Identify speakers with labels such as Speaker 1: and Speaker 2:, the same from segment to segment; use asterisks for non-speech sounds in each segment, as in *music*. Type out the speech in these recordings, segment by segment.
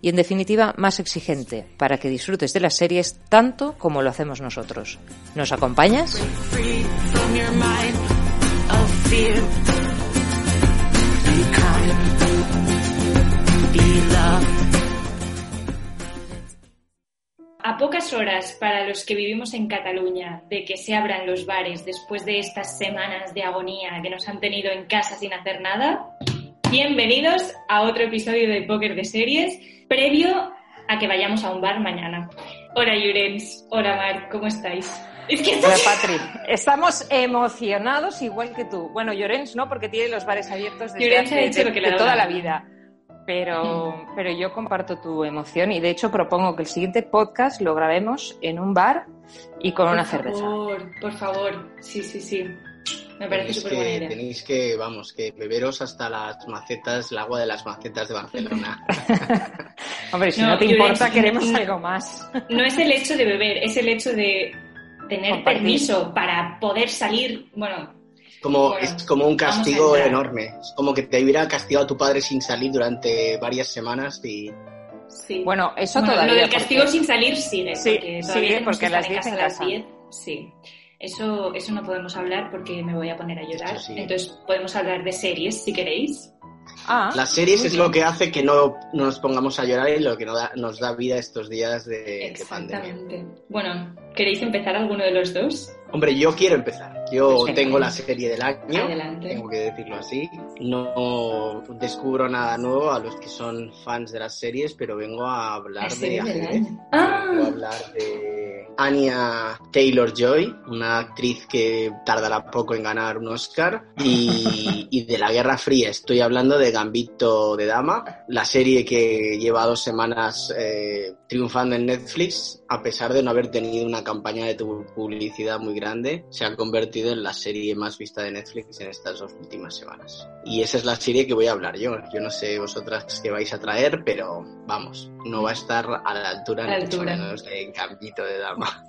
Speaker 1: y en definitiva más exigente para que disfrutes de las series tanto como lo hacemos nosotros. ¿Nos acompañas?
Speaker 2: A pocas horas para los que vivimos en Cataluña de que se abran los bares después de estas semanas de agonía que nos han tenido en casa sin hacer nada, bienvenidos a otro episodio de Póker de Series, previo a que vayamos a un bar mañana. Hola Llorens, hola Mar, ¿cómo estáis?
Speaker 1: Es que Hola *laughs* Patri, estamos emocionados igual que tú. Bueno, Llorens no, porque tiene los bares abiertos desde
Speaker 2: Llorens
Speaker 1: hace-
Speaker 2: ha hecho
Speaker 1: de-
Speaker 2: lo que le
Speaker 1: de toda la vida. Pero, *laughs* pero yo comparto tu emoción y de hecho propongo que el siguiente podcast lo grabemos en un bar y con una
Speaker 2: por
Speaker 1: cerveza.
Speaker 2: favor, por favor, sí, sí, sí. Me parece
Speaker 3: Tenéis
Speaker 2: súper buena
Speaker 3: que,
Speaker 2: idea.
Speaker 3: tenéis que, vamos, que beberos hasta las macetas, el agua de las macetas de Barcelona. *laughs*
Speaker 1: Hombre, si
Speaker 2: No,
Speaker 1: no, te importa, queremos
Speaker 2: no.
Speaker 1: algo más.
Speaker 2: No es el hecho de beber, es el hecho de tener
Speaker 1: Compartir.
Speaker 2: permiso para poder salir, bueno,
Speaker 3: Como,
Speaker 2: Bueno,
Speaker 3: es como un
Speaker 2: a
Speaker 3: castigo enorme. Es como que te hubiera castigado tu padre sin salir durante varias semanas y
Speaker 2: sí.
Speaker 1: Bueno, eso
Speaker 2: Bueno,
Speaker 1: todavía.
Speaker 2: Lo del castigo
Speaker 1: porque-
Speaker 2: sin salir sigue.
Speaker 1: Sí,
Speaker 2: porque
Speaker 1: sigue, porque
Speaker 2: que
Speaker 1: a las
Speaker 2: estar
Speaker 1: 10 en
Speaker 2: a las
Speaker 1: casa.
Speaker 2: 10. Sí. Eso, eso no podemos hablar porque me voy a poner a llorar.
Speaker 3: Sí.
Speaker 2: Entonces podemos hablar de series si queréis.
Speaker 1: Ah,
Speaker 3: las series es
Speaker 1: bien.
Speaker 3: lo que hace que no nos pongamos a llorar y lo que nos da, nos da vida estos días de, de pandemia.
Speaker 2: Exactamente. Bueno, ¿queréis empezar alguno de los dos?
Speaker 3: Hombre, yo quiero empezar. Yo
Speaker 1: Pues
Speaker 3: tengo la serie del año.
Speaker 2: Adelante.
Speaker 3: tengo que decirlo así. No descubro nada nuevo a los que son fans de las series, pero vengo a hablar
Speaker 2: La
Speaker 3: de ajedrez.
Speaker 2: año. Ah.
Speaker 3: Vengo a hablar de Anya Taylor Joy, una actriz que tardará poco en ganar un Oscar, y, *laughs* y de la Guerra Fría. Estoy hablando de Gambito de Dama, la serie que lleva dos semanas eh, triunfando en Netflix, a pesar de no haber tenido una campaña de publicidad muy grande, se ha convertido en la serie más vista de Netflix en estas dos últimas semanas. Y esa es la serie que voy a hablar yo. Yo no sé vosotras qué vais a traer, pero vamos, no va a estar a la altura,
Speaker 2: A la
Speaker 3: ni
Speaker 2: altura.
Speaker 3: menos de Gambito de Dama.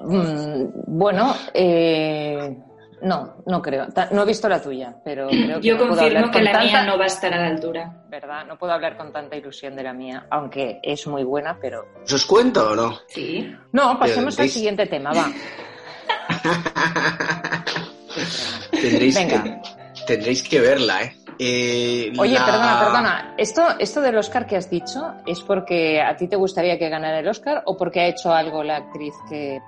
Speaker 1: mm, bueno, eh, no, no creo. No he visto la tuya, pero creo que
Speaker 2: Yo
Speaker 1: no
Speaker 2: confirmo que
Speaker 1: con
Speaker 2: la mía
Speaker 1: tanta-
Speaker 2: no va a estar a la altura.
Speaker 1: ¿Verdad? No puedo hablar con tanta ilusión de la mía, aunque es muy buena, pero...
Speaker 3: ¿Os cuento o no?
Speaker 2: Sí.
Speaker 1: No, pasemos al siguiente tema, va. *laughs*
Speaker 3: tendréis,
Speaker 1: Venga.
Speaker 3: que, tendréis que verla, ¿eh? Eh,
Speaker 1: Oye,
Speaker 3: la-
Speaker 1: perdona, perdona. ¿Esto, ¿Esto del Oscar que has dicho es porque a ti te gustaría que ganara el Oscar o porque ha hecho algo la actriz que...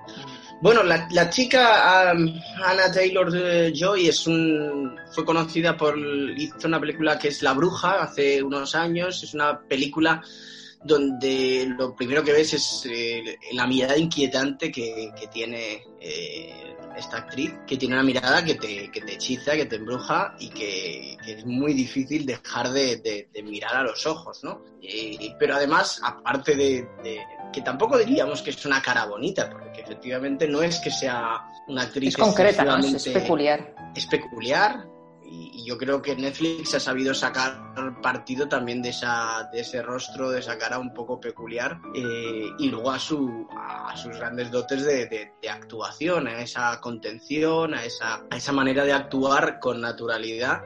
Speaker 3: Bueno, la, la chica um, Anna Taylor Joy es un, fue conocida por hizo una película que es La Bruja hace unos años. Es una película donde lo primero que ves es eh, la mirada inquietante que, que tiene eh, esta actriz, que tiene una mirada que te, que te hechiza, que te embruja y que, que es muy difícil dejar de, de- de mirar a los ojos, ¿no? Eh, pero además, aparte de, de- que tampoco diríamos que es una cara bonita, porque efectivamente no es que sea una actriz
Speaker 1: Es concreta, ¿no? Es, peculiar.
Speaker 3: es peculiar y, yo creo que Netflix ha sabido sacar partido también de esa de ese rostro de esa cara un poco peculiar eh, y luego a su a sus grandes dotes de, de- de actuación a esa contención a esa a esa manera de actuar con naturalidad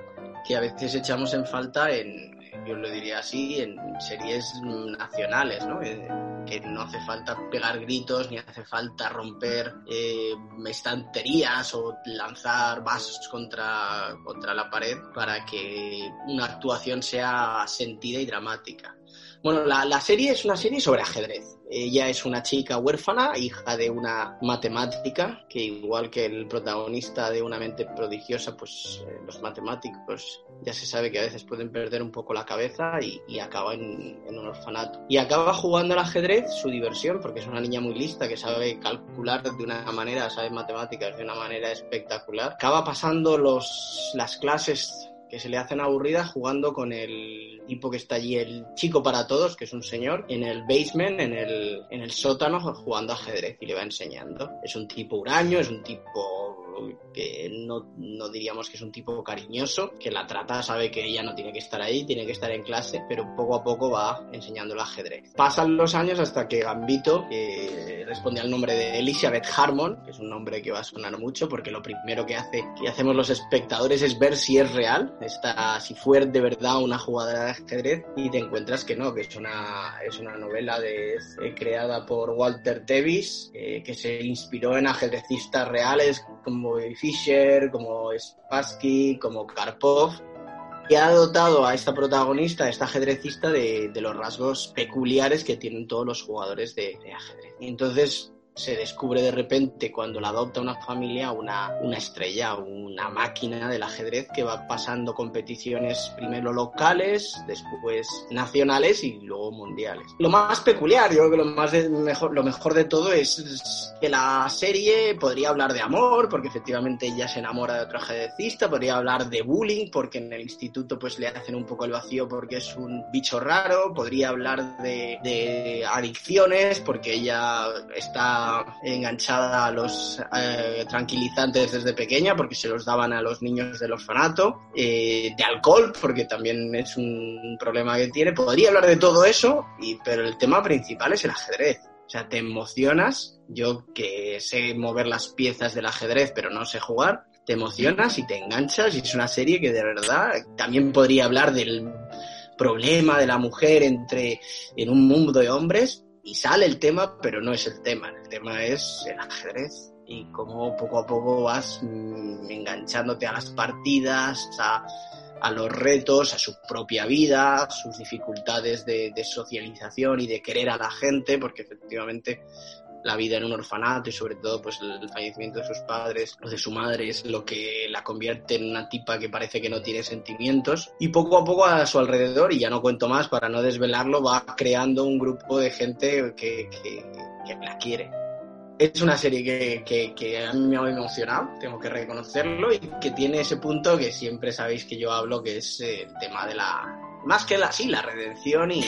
Speaker 3: que a veces echamos en falta en yo lo diría así en series nacionales ¿no? Que no hace falta pegar gritos ni hace falta romper eh, estanterías o lanzar vasos contra, contra la pared para que una actuación sea sentida y dramática. Bueno, la, la serie es una serie sobre ajedrez. Ella es una chica huérfana, hija de una matemática, que igual que el protagonista de una mente prodigiosa, pues eh, los matemáticos ya se sabe que a veces pueden perder un poco la cabeza y, y acaba en, en un orfanato. Y acaba jugando al ajedrez, su diversión, porque es una niña muy lista que sabe calcular de una manera, sabe matemáticas de una manera espectacular. Acaba pasando los, las clases que se le hacen aburridas jugando con el tipo que está allí, el chico para todos, que es un señor, en el basement, en el, en el sótano, jugando ajedrez y le va enseñando. Es un tipo huraño, es un tipo que no, no, diríamos que es un tipo cariñoso, que la trata, sabe que ella no tiene que estar ahí, tiene que estar en clase, pero poco a poco va enseñando el ajedrez. Pasan los años hasta que Gambito, responde al nombre de Elizabeth Harmon, que es un nombre que va a sonar mucho, porque lo primero que hace, que hacemos los espectadores es ver si es real, está, si fue de verdad una jugadora de ajedrez, y te encuentras que no, que es una, es una novela eh, creada por Walter Davis, eh, que se inspiró en ajedrecistas reales como Fischer, como Spassky, como Karpov, y ha dotado a esta protagonista, a esta ajedrecista, de, los rasgos peculiares que tienen todos los jugadores de, ajedrez. Entonces se descubre de repente cuando la adopta una familia una, una estrella, una máquina del ajedrez que va pasando competiciones primero locales, después nacionales y luego mundiales. Lo más peculiar, yo creo que lo, más mejor, lo mejor de todo es, que la serie podría hablar de amor, porque efectivamente ella se enamora de otro ajedrecista, podría hablar de bullying, porque en el instituto pues le hacen un poco el vacío porque es un bicho raro, podría hablar de, de adicciones, porque ella está enganchada a los eh, tranquilizantes desde pequeña porque se los daban a los niños del orfanato, eh, de alcohol porque también es un problema que tiene. Podría hablar de todo eso, y, pero el tema principal es el ajedrez. O sea, te emocionas, yo que sé mover las piezas del ajedrez pero no sé jugar, te emocionas y te enganchas y es una serie que de verdad también podría hablar del problema de la mujer entre en un mundo de hombres y sale el tema, pero no es el tema. Tema es el ajedrez y cómo poco a poco vas mm, enganchándote a las partidas, a, los retos, a su propia vida, sus dificultades de, de, socialización y de querer a la gente, porque efectivamente la vida en un orfanato y sobre todo pues el fallecimiento de sus padres o de su madre es lo que la convierte en una tipa que parece que no tiene sentimientos y poco a poco a su alrededor y ya no cuento más para no desvelarlo va creando un grupo de gente que, que, la quiere es una serie que, que, a mí me ha emocionado, tengo que reconocerlo, y que tiene ese punto que siempre sabéis que yo hablo, que es el tema de la, más que la, sí, la redención y,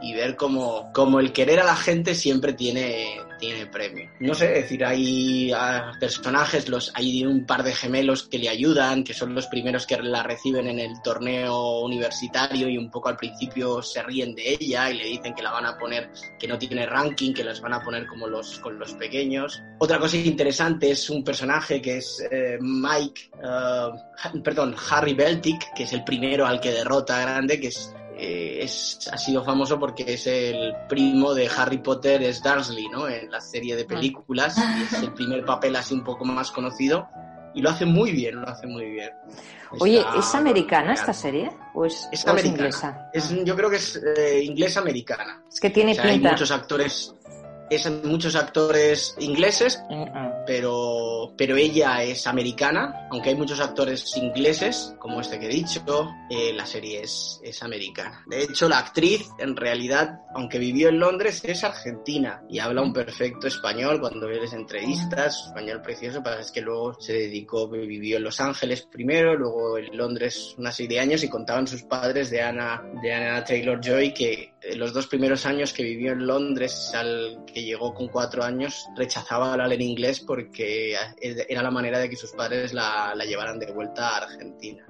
Speaker 3: y, ver cómo, cómo, el querer a la gente siempre tiene, tiene premio. No sé, decir, hay personajes, los, hay un par de gemelos que le ayudan, que son los primeros que la reciben en el torneo universitario y un poco al principio se ríen de ella y le dicen que la van a poner, que no tiene ranking, que las van a poner como los, con los pequeños. Otra cosa interesante es un personaje que es eh, Mike, uh, perdón, Harry Beltic, que es el primero al que derrota grande, que es eh, es, ha sido famoso porque es el primo de Harry Potter, es Dursley, ¿no? En la serie de películas, y es el primer papel así un poco más conocido, y lo hace muy bien, lo hace muy bien.
Speaker 1: Oye, ¿es americana esta serie? ¿O es, inglesa?
Speaker 3: yo creo que es eh, inglesa-americana.
Speaker 1: Es que tiene pinta.
Speaker 3: Hay muchos actores es muchos actores ingleses, pero, pero ella es americana, aunque hay muchos actores ingleses, como este que he dicho, eh, la serie es, es americana. De hecho, la actriz, en realidad, aunque vivió en Londres, es argentina y habla un perfecto español cuando ves entrevistas, español precioso, para es que luego se dedicó, vivió en Los Ángeles primero, luego en Londres una serie de años y contaban sus padres de Anna, de Anna Taylor Joy que los dos primeros años que vivió en Londres, al que llegó con cuatro años, rechazaba hablar en inglés porque era la manera de que sus padres la, la llevaran de vuelta a Argentina.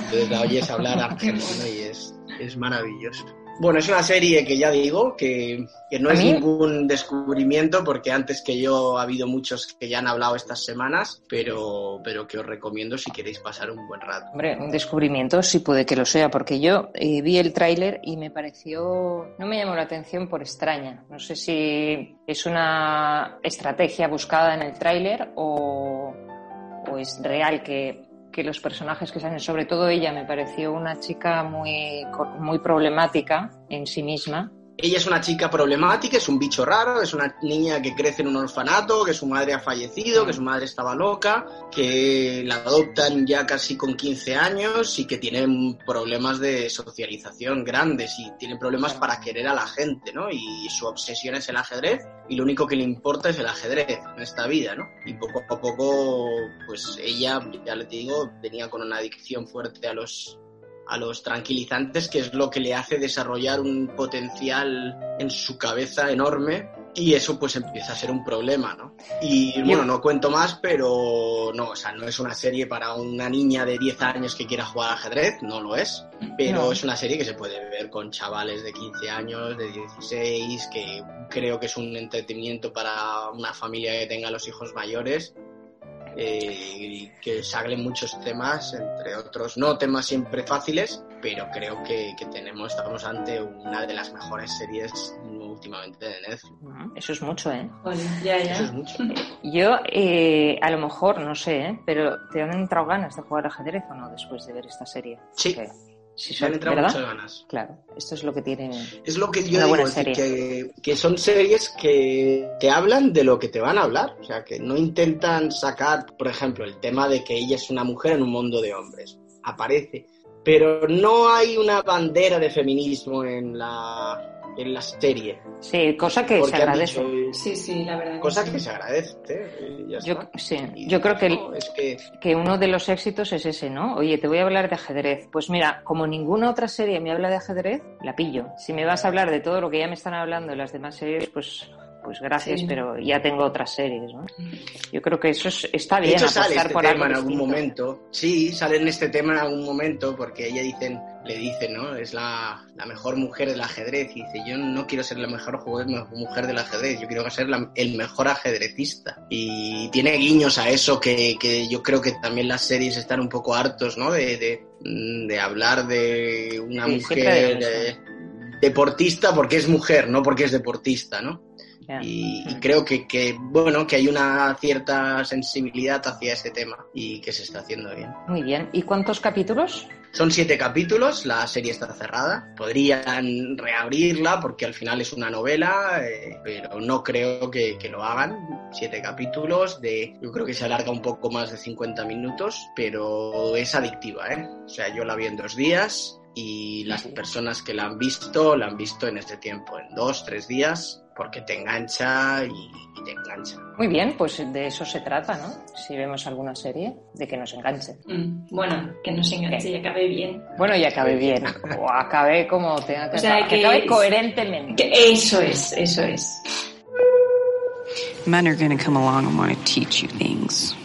Speaker 3: Entonces la oyes hablar *laughs* argentino y es, es maravilloso. Bueno, es una serie que ya digo, que, no es ningún descubrimiento, porque antes que yo ha habido muchos que ya han hablado estas semanas, pero, pero que os recomiendo si queréis pasar un buen rato.
Speaker 1: Hombre, un descubrimiento sí puede que lo sea, porque yo eh, vi el tráiler y me pareció, no me llamó la atención por extraña. No sé si es una estrategia buscada en el tráiler o, o es real que que los personajes que salen, sobre todo ella, me pareció una chica muy, muy problemática en sí misma
Speaker 3: ella es una chica problemática, es un bicho raro, es una niña que crece en un orfanato, que su madre ha fallecido, que su madre estaba loca, que la adoptan ya casi con 15 años y que tiene problemas de socialización grandes y tiene problemas para querer a la gente, ¿no? Y su obsesión es el ajedrez y lo único que le importa es el ajedrez en esta vida, ¿no? Y poco a poco, pues ella, ya le digo, venía con una adicción fuerte a los a los tranquilizantes, que es lo que le hace desarrollar un potencial en su cabeza enorme y eso pues empieza a ser un problema, ¿no? Y bueno, no cuento más, pero no, o sea, no es una serie para una niña de 10 años que quiera jugar ajedrez, no lo es, pero es una serie que se puede ver con chavales de 15 años, de 16, que creo que es un entretenimiento para una familia que tenga los hijos mayores eh, que salen muchos temas, entre otros, no temas siempre fáciles, pero creo que, tenemos, estamos ante una de las mejores series últimamente de Netflix.
Speaker 1: Eso es mucho, ¿eh?
Speaker 3: Eso es mucho.
Speaker 1: Yo, eh, a lo mejor, no sé, ¿eh? pero ¿te han entrado ganas de jugar ajedrez o no después de ver esta serie?
Speaker 3: Sí. Sí, se han entrado muchas ganas.
Speaker 1: Claro, esto es lo que tiene.
Speaker 3: Es lo que yo digo, que, que, son series que te hablan de lo que te van a hablar. O sea, que no intentan sacar, por ejemplo, el tema de que ella es una mujer en un mundo de hombres. Aparece. Pero no hay una bandera de feminismo en la, en la serie.
Speaker 1: Sí, cosa que se agradece.
Speaker 2: sí, sí, la verdad.
Speaker 3: Cosa que, se agradece.
Speaker 1: yo, sí, yo creo que, que... uno de los éxitos es ese, ¿no? Oye, te voy a hablar de ajedrez. Pues mira, como ninguna otra serie me habla de ajedrez, la pillo. Si me vas a hablar de todo lo que ya me están hablando en las demás series, pues pues gracias, pero ya tengo otras series, ¿no? Yo creo que eso está bien.
Speaker 3: De sale este por tema en algún momento. Sí, sale en este tema en algún momento porque ella dicen, le dicen, ¿no? Es la, la mejor mujer del ajedrez. Y dice, yo no quiero ser la mejor mujer del ajedrez, yo quiero ser el mejor ajedrecista. Y tiene guiños a eso que, que, yo creo que también las series están un poco hartos, ¿no? De, de, de hablar de una mujer deportista porque es mujer, no porque es deportista, ¿no? Y, creo que, que, bueno, que hay una cierta sensibilidad hacia ese tema y que se está haciendo bien.
Speaker 1: Muy bien. ¿Y cuántos capítulos?
Speaker 3: Son siete capítulos, la serie está cerrada. Podrían reabrirla porque al final es una novela, eh, pero no creo que, que, lo hagan. Siete capítulos de, yo creo que se alarga un poco más de 50 minutos, pero es adictiva, ¿eh? O sea, yo la vi en dos días y las personas que la han visto, la han visto en este tiempo, en dos, tres días porque te engancha y, te engancha.
Speaker 1: Muy bien, pues de eso se trata, ¿no? Si vemos alguna serie, de que nos enganche.
Speaker 2: Mm, bueno, que nos enganche y acabe bien.
Speaker 1: Bueno, y acabe bien. *laughs* o acabe como tenga que, o sea, que, acabe coherentemente.
Speaker 2: eso es, eso es.
Speaker 4: Men are going to come along and want to teach you things.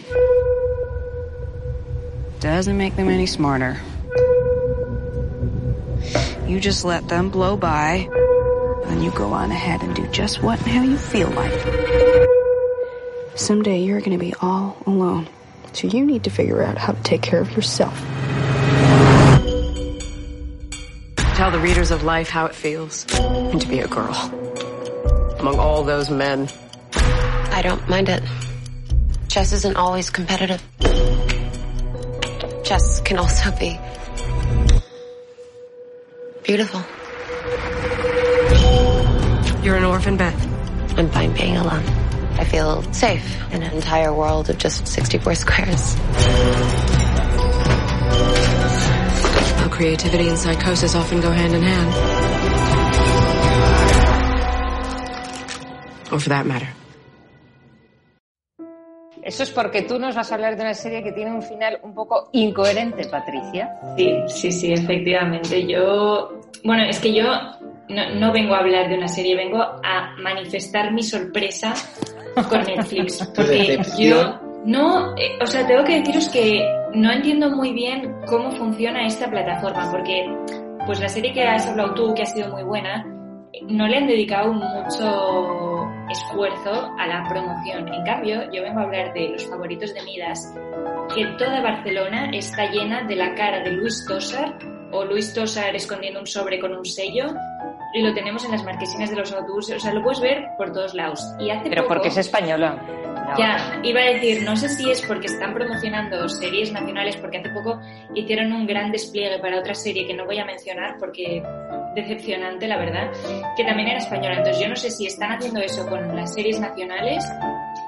Speaker 4: Doesn't make them any smarter. You just let them blow by. Then you go on ahead and do just what and how you feel like. Someday you're going to be all alone. So you need to figure out how to take care of yourself. Tell the readers of life how it feels and to be a girl. Among all those men.
Speaker 5: I don't mind it. Chess isn't always competitive. Chess can also be beautiful.
Speaker 4: You're an orphan, Beth?
Speaker 5: I'm fine being alone. I feel safe in an entire world of just 64 squares.
Speaker 4: How creativity and psychosis often go hand in hand. Or for that matter.
Speaker 1: Eso es porque tú nos vas a hablar de una serie que tiene un final un poco incoherente, Patricia.
Speaker 2: Sí, sí, sí, efectivamente. Yo, bueno, es que yo no, vengo a hablar de una serie, vengo a manifestar mi sorpresa con Netflix. *laughs* Porque yo no, eh, o sea, tengo que deciros que no entiendo muy bien cómo funciona esta plataforma, porque pues la serie que has hablado tú, que ha sido muy buena, no le han dedicado mucho esfuerzo a la promoción. En cambio, yo vengo a hablar de los favoritos de Midas, que toda Barcelona está llena de la cara de Luis Tosar o Luis Tosar escondiendo un sobre con un sello y lo tenemos en las marquesinas de los autobuses, o sea, lo puedes ver por todos lados. Y hace
Speaker 1: Pero porque es española.
Speaker 2: Ya, iba a decir, no sé si es porque están promocionando series nacionales, porque hace poco hicieron un gran despliegue para otra serie que no voy a mencionar porque decepcionante, la verdad, que también era española. Entonces yo no sé si están haciendo eso con las series nacionales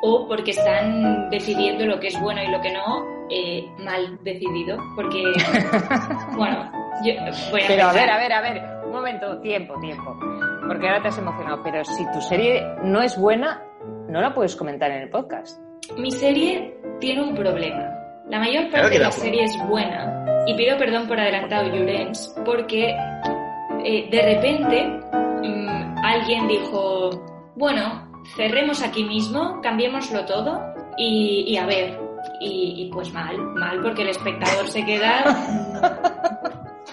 Speaker 2: o porque están decidiendo lo que es bueno y lo que no eh, mal decidido. Porque, *laughs* bueno, yo voy a
Speaker 1: Pero a
Speaker 2: empezar.
Speaker 1: ver, a ver, a ver, un momento, tiempo, tiempo. Porque ahora te has emocionado, pero si tu serie no es buena, no la puedes comentar en el podcast.
Speaker 2: Mi serie tiene un problema. La mayor parte
Speaker 3: Claro
Speaker 2: de
Speaker 3: la
Speaker 2: serie es buena. Y pido perdón por adelantado, Llorens, porque eh, de repente mm, alguien dijo, bueno, cerremos aquí mismo, cambiémoslo todo y, y a ver. Y, y pues mal, mal, porque el espectador se queda... *laughs*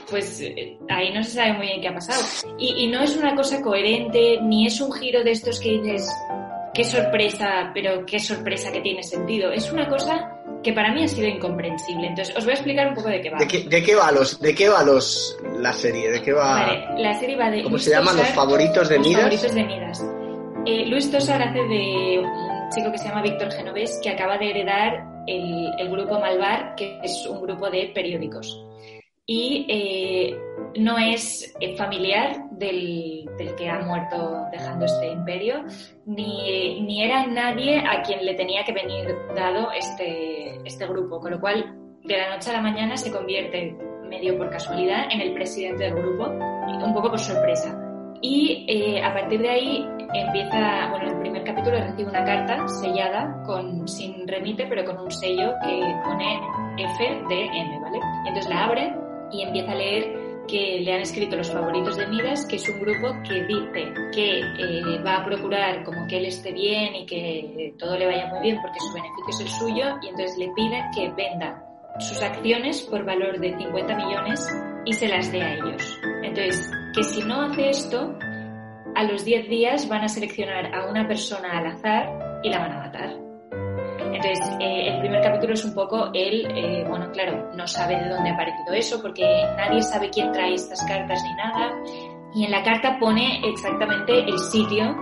Speaker 2: Pues eh, ahí no se sabe muy bien qué ha pasado. Y, y no es una cosa coherente, ni es un giro de estos que dices, qué sorpresa, pero qué sorpresa que tiene sentido. Es una cosa que para mí ha sido incomprensible. Entonces, os voy a explicar un poco de qué va.
Speaker 3: ¿De qué, de qué va los, de qué va los la serie? ¿De qué va?
Speaker 2: Vale, la serie va de.
Speaker 3: ¿Cómo
Speaker 2: Luis
Speaker 3: se llaman? ¿Los favoritos de
Speaker 2: Los
Speaker 3: Midas?
Speaker 2: favoritos de Midas. Eh, Luis Tosar hace de un chico que se llama Víctor Genovés, que acaba de heredar el, el grupo Malvar, que es un grupo de periódicos. Y eh, no es familiar del, del que ha muerto dejando este imperio, ni, ni era nadie a quien le tenía que venir dado este, este grupo, con lo cual de la noche a la mañana se convierte, medio por casualidad, en el presidente del grupo, un poco por sorpresa. Y eh, a partir de ahí empieza, bueno, en el primer capítulo recibe una carta sellada, con, sin remite, pero con un sello que pone FDM, ¿vale? Y entonces la abre y empieza a leer que le han escrito los favoritos de Midas, que es un grupo que dice que eh, va a procurar como que él esté bien y que todo le vaya muy bien porque su beneficio es el suyo y entonces le pide que venda sus acciones por valor de 50 millones y se las dé a ellos. Entonces, que si no hace esto, a los 10 días van a seleccionar a una persona al azar y la van a matar. Entonces, eh, el primer capítulo es un poco él, eh, bueno, claro, no sabe de dónde ha aparecido eso porque nadie sabe quién trae estas cartas ni nada. Y en la carta pone exactamente el sitio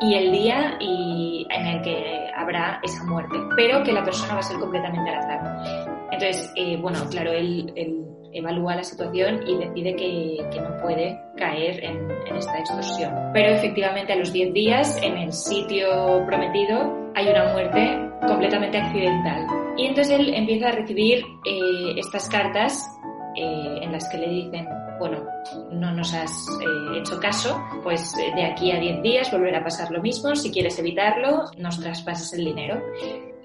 Speaker 2: y el día y en el que habrá esa muerte, pero que la persona va a ser completamente al azar. Entonces, eh, bueno, claro, él, él evalúa la situación y decide que, no puede caer en, esta extorsión. Pero efectivamente a los 10 días, en el sitio prometido, hay una muerte completamente accidental. Y entonces él empieza a recibir eh, estas cartas eh, en las que le dicen, bueno, no nos has eh, hecho caso, pues de aquí a 10 días volverá a pasar lo mismo, si quieres evitarlo, nos traspasas el dinero.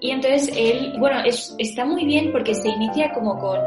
Speaker 2: Y entonces él, bueno, es, está muy bien porque se inicia como con,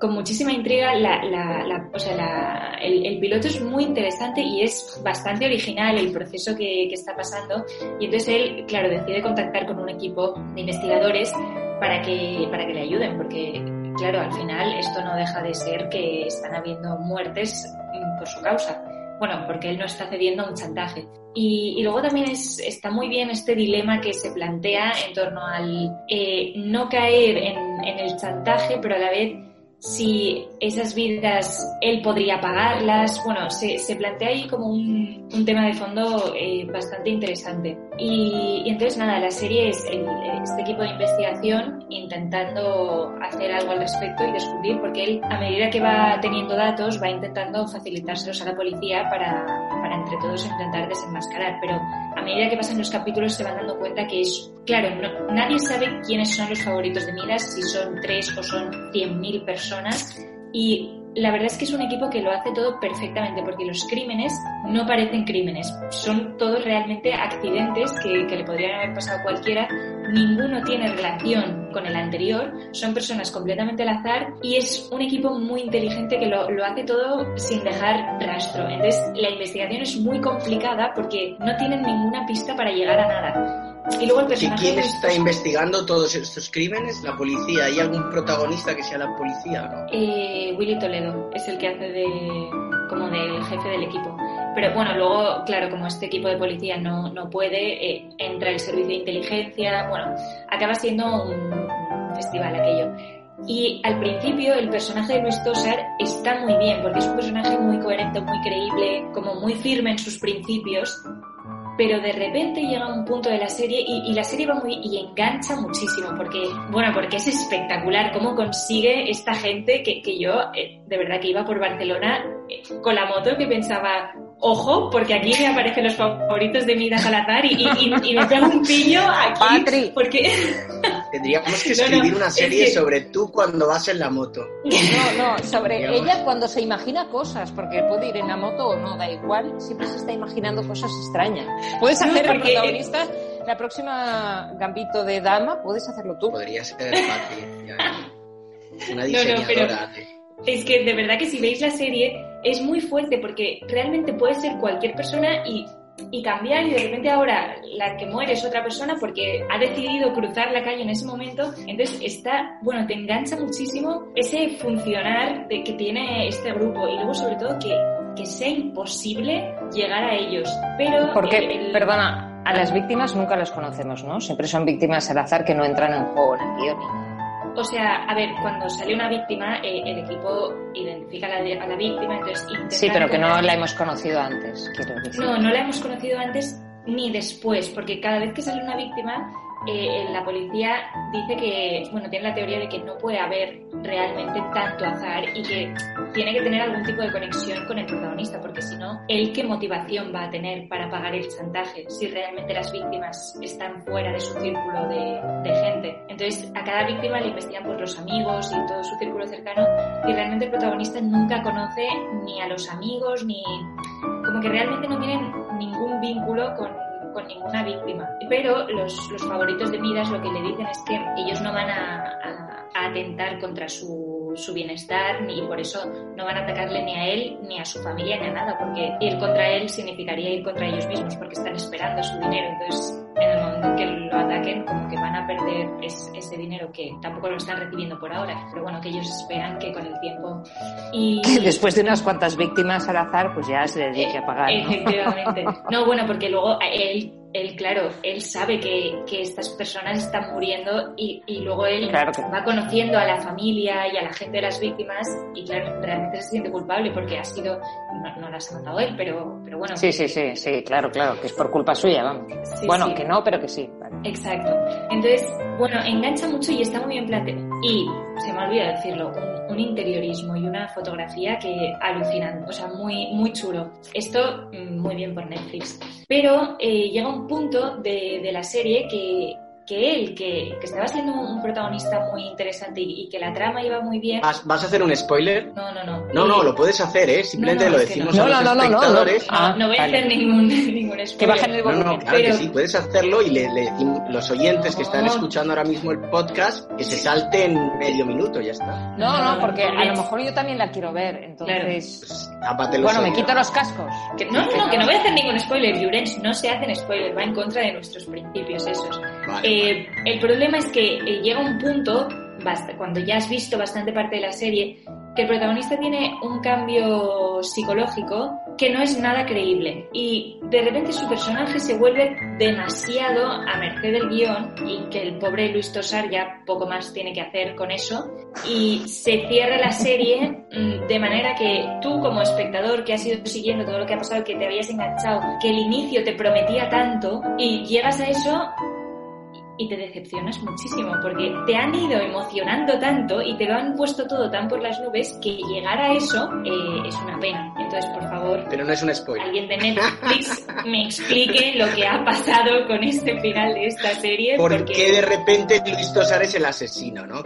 Speaker 2: con muchísima intriga, la, la, la- o sea, el, el piloto es muy interesante y es bastante original el proceso que, que está pasando. Y entonces él, claro, decide contactar con un equipo de investigadores para que, para que le ayuden, porque, claro, al final esto no deja de ser que están habiendo muertes mm, por su causa. Bueno, porque él no está cediendo a un chantaje. Y, y luego también es, está muy bien este dilema que se plantea en torno al eh, no caer en, en el chantaje, pero a la vez si esas vidas él podría pagarlas. Bueno, se, se plantea ahí como un, un tema de fondo eh, bastante interesante. Y, entonces nada, la serie es este equipo de investigación intentando hacer algo al respecto y descubrir, porque él a medida que va teniendo datos va intentando facilitárselos a la policía para, para entre todos intentar desenmascarar. Pero a medida que pasan los capítulos se van dando cuenta que es, claro, no- nadie sabe quiénes son los favoritos de Midas, si son tres o son 100.000 personas. Y la verdad es que es un equipo que lo hace todo perfectamente, porque los crímenes no parecen crímenes, son todos realmente accidentes que, le podrían haber pasado a cualquiera. Ninguno tiene relación con el anterior, son personas completamente al azar y es un equipo muy inteligente que lo, lo hace todo sin dejar rastro. Entonces la investigación es muy complicada porque no tienen ninguna pista para llegar a nada. Y luego el
Speaker 3: ¿Qui-
Speaker 2: personaje
Speaker 3: ¿Quién
Speaker 2: de-
Speaker 3: está investigando todos estos crímenes? ¿La policía? ¿Hay algún protagonista que sea la policía? no?
Speaker 2: Eh, Willy Toledo es el que hace de como del jefe del equipo. Pero bueno, luego, claro, como este equipo de policía no, no puede, eh, entra el servicio de inteligencia, bueno, acaba siendo un festival aquello. Y al principio el personaje de Luis Tosar está muy bien, porque es un personaje muy coherente, muy creíble, como muy firme en sus principios. Pero de repente llega un punto de la serie y, la serie va muy y engancha muchísimo porque, bueno, porque es espectacular cómo consigue esta gente que, que yo, eh, de verdad que iba por Barcelona eh, con la moto que pensaba, ojo, porque aquí me aparecen los favoritos de Mida Salazar y, y, y, me pego un pillo aquí. Porque...
Speaker 3: Tendríamos que *laughs* escribir una serie sobre tú cuando vas en la moto.
Speaker 1: No, no, sobre ella cuando se imagina cosas, porque puede ir en la moto o no, da igual, siempre se está imaginando cosas extrañas. Puedes hacer el protagonista, la próxima Gambito de Dama, puedes hacerlo tú.
Speaker 3: Podría ser Una diseñadora.
Speaker 2: Es que de verdad que si veis la serie es muy fuerte porque realmente puede ser cualquier persona y, y, cambiar y de repente ahora la que muere es otra persona porque ha decidido cruzar la calle en ese momento. Entonces está, bueno, te engancha muchísimo ese funcionar de que tiene este grupo y luego sobre todo que, que sea imposible llegar a ellos. Pero...
Speaker 1: Porque, perdona, a las víctimas nunca las conocemos, ¿no? Siempre son víctimas al azar que no entran en juego en el guion.
Speaker 2: O sea, a ver, cuando sale una víctima, eh, el equipo identifica a la, a la víctima, entonces...
Speaker 1: Sí, pero que no la hemos conocido antes, quiero decir.
Speaker 2: No, no la hemos conocido antes ni después, porque cada vez que sale una víctima, eh, la policía dice que, bueno, tiene la teoría de que no puede haber realmente tanto azar y que tiene que tener algún tipo de conexión con el protagonista, porque si no, ¿él qué motivación va a tener para pagar el chantaje si realmente las víctimas están fuera de su círculo de, gente? Entonces, a cada víctima le investigan por los amigos y todo su círculo cercano y realmente el protagonista nunca conoce ni a los amigos ni... como que realmente no tienen ningún vínculo con con ninguna víctima. Pero los, favoritos de Midas lo que le dicen es que ellos no van a, atentar contra su, su, bienestar ni por eso no van a atacarle ni a él, ni a su familia, ni a nada, porque ir contra él significaría ir contra ellos mismos, porque están esperando su dinero. Entonces, en el momento que lo ataquen, como que van a perder ese dinero que tampoco lo están recibiendo por ahora, pero bueno, que ellos esperan que con el tiempo... Y... *laughs*
Speaker 1: Después de unas cuantas víctimas al azar, pues ya se dedique a pagar.
Speaker 2: ¿no? Efectivamente. No, bueno, porque luego él él, claro, él sabe que, que, estas personas están muriendo y, y luego él va conociendo a la familia y a la gente de las víctimas y claro, realmente se siente culpable porque ha sido, no, no las ha matado él, pero, pero bueno.
Speaker 1: Sí, sí, sí, sí, claro, claro, que es por culpa suya, vamos. bueno, que no, pero que sí.
Speaker 2: Exacto. Entonces, bueno, engancha mucho y está muy bien planteado. Y, se me olvida decirlo, un, interiorismo y una fotografía que alucinante, o sea, muy, muy chulo. Esto mm, muy bien por Netflix. Pero eh, llega un punto de, de la serie que, que él, que, que, estaba siendo un protagonista muy interesante y, que la trama iba muy bien.
Speaker 3: ¿Vas, a hacer un spoiler?
Speaker 2: No, no, no.
Speaker 3: No, no, lo puedes hacer, ¿eh? Simplemente lo decimos a los espectadores.
Speaker 2: No, no, voy a hacer ningún, *laughs* ningún spoiler.
Speaker 1: Que bajen el volumen.
Speaker 3: No, no, claro que sí, puedes hacerlo y le, le los oyentes que están escuchando ahora mismo el podcast, que se salten medio minuto, ya está.
Speaker 1: No, no, porque a lo mejor yo también la quiero ver, entonces...
Speaker 3: Pues,
Speaker 1: bueno, me quito los cascos.
Speaker 2: Que, no, no, no, que no voy a hacer ningún spoiler, Jurens, no se hacen spoilers, va en contra de nuestros principios esos.
Speaker 3: Vale.
Speaker 2: Eh, el problema es que eh, llega un punto, cuando ya has visto bastante parte de la serie, que el protagonista tiene un cambio psicológico que no es nada creíble. Y de repente su personaje se vuelve demasiado a merced del guion y que el pobre Luis Tosar ya poco más tiene que hacer con eso. Y se cierra la serie mm, de manera que tú como espectador que has ido siguiendo todo lo que ha pasado, que te habías enganchado, que el inicio te prometía tanto y llegas a eso y te decepcionas muchísimo porque te han ido emocionando tanto y te lo han puesto todo tan por las nubes que llegar a eso eh, es una pena. Entonces, por favor,
Speaker 3: pero no es un spoiler.
Speaker 2: Alguien de Netflix me explique lo que ha pasado con este final de esta serie.
Speaker 3: ¿Por porque... qué de repente Luis Tosar es el asesino, no?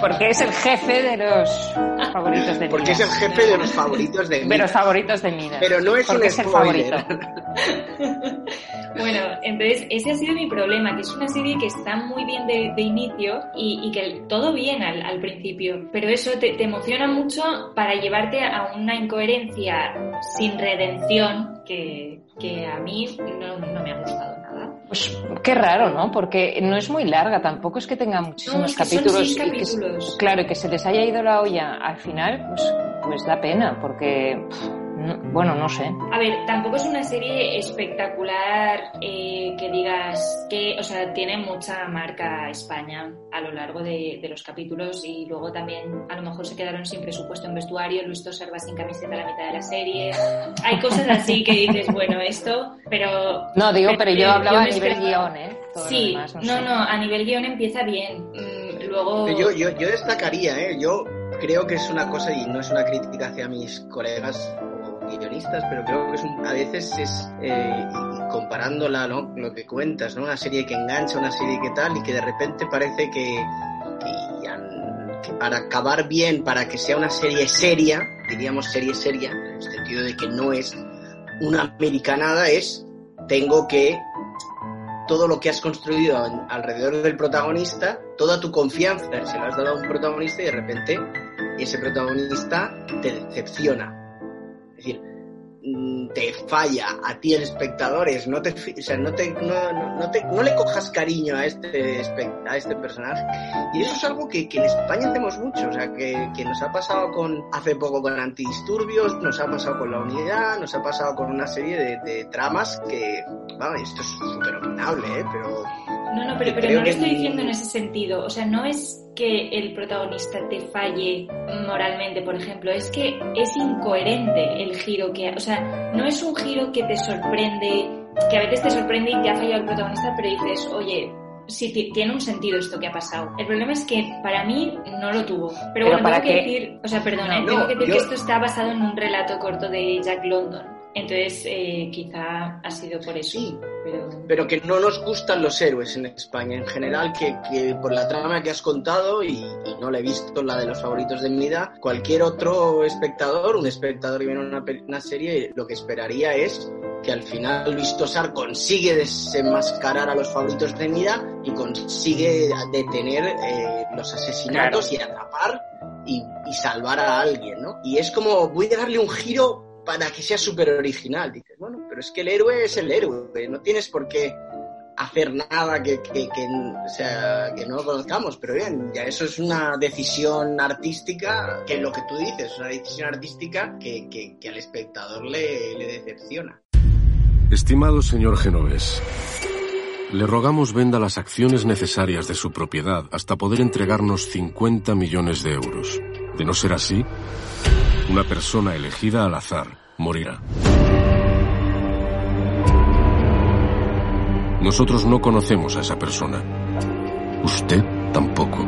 Speaker 1: porque es el jefe de los favoritos de.
Speaker 3: Porque es el jefe de los favoritos de Mina.
Speaker 1: De los favoritos de Mina.
Speaker 3: Pero no es
Speaker 1: porque
Speaker 3: un spoiler.
Speaker 1: Es el
Speaker 2: favorito. *laughs* bueno, entonces ese ha sido mi problema que es una serie que está muy bien de, inicio y, que todo bien al, principio, pero eso te, emociona mucho para llevarte a una incoherencia sin redención que, a mí no, me ha gustado nada.
Speaker 1: Pues qué raro, ¿no? Porque no es muy larga, tampoco es que tenga muchísimos capítulos.
Speaker 2: capítulos.
Speaker 1: claro, y que se les haya ido la olla al final, pues, pues da pena, porque bueno, no sé.
Speaker 2: A ver, tampoco es una serie espectacular eh, que digas que, o sea, tiene mucha marca España a lo largo de, los capítulos y luego también a lo mejor se quedaron sin presupuesto en vestuario, Luis Tosar va sin camiseta a la mitad de la serie. Hay cosas así que dices, bueno, esto, pero...
Speaker 1: No, digo, pero, yo hablaba a nivel guion, ¿eh?
Speaker 2: sí, no, no, a nivel guion empieza bien. Mm, luego...
Speaker 3: Yo, yo, yo destacaría, ¿eh? Yo creo que es una cosa, y no es una crítica hacia mis colegas guionistas, pero creo que es a veces es, eh, comparándola. Lo que cuentas, ¿no? Una serie que engancha, una serie que tal, y que de repente parece que, para acabar bien, para que sea una serie seria, diríamos serie seria, en el sentido de que no es una americanada, es tengo que todo lo que has construido alrededor del protagonista, toda tu confianza se la has dado a un protagonista y de repente ese protagonista te decepciona. Decir, Mm, te falla a ti el espectador es no te o sea, no te no, no, te, no le cojas cariño a este a este personaje y eso es algo que, que en España hacemos mucho o sea que, que, nos ha pasado con hace poco con antidisturbios nos ha pasado con la unidad nos ha pasado con una serie de, tramas que vamos esto es súper opinable ¿eh? pero
Speaker 2: no, no, pero, pero no lo estoy diciendo en ese sentido. O sea, no es que el protagonista te falle moralmente, por ejemplo, es que es incoherente el giro que... O sea, no es un giro que te sorprende, que a veces te sorprende y te ha fallado el protagonista, pero dices, oye, sí tiene un sentido esto que ha pasado. El problema es que para mí no lo tuvo. Pero, bueno, tengo que decir, o sea, perdona, tengo que decir que esto está basado en un relato corto de Jack London. Entonces, eh, quizá ha sido por eso.
Speaker 3: Sí, pero... que no nos gustan los héroes en España en general, que, que por la trama que has contado, y, no la he visto la de los favoritos de mi edad, cualquier otro espectador, un espectador que viene a una, una, serie, lo que esperaría es que al final Luis Tosar consigue desenmascarar a los favoritos de Mida y consigue detener eh, los asesinatos y atrapar y, y salvar a alguien, ¿no? Y es como, voy a darle un giro para que sea súper original. Dices, bueno, pero es que el héroe es el héroe, no tienes por qué hacer nada que, que, sea, que no lo conozcamos, pero bien, ya eso es una decisión artística, que lo que tú dices, una decisión artística que, que al espectador le, le decepciona.
Speaker 6: Estimado señor Genovés, le rogamos venda las acciones necesarias de su propiedad hasta poder entregarnos 50 millones de euros. De no ser así, una persona elegida al azar morirá. Nosotros no conocemos a esa persona. Usted tampoco.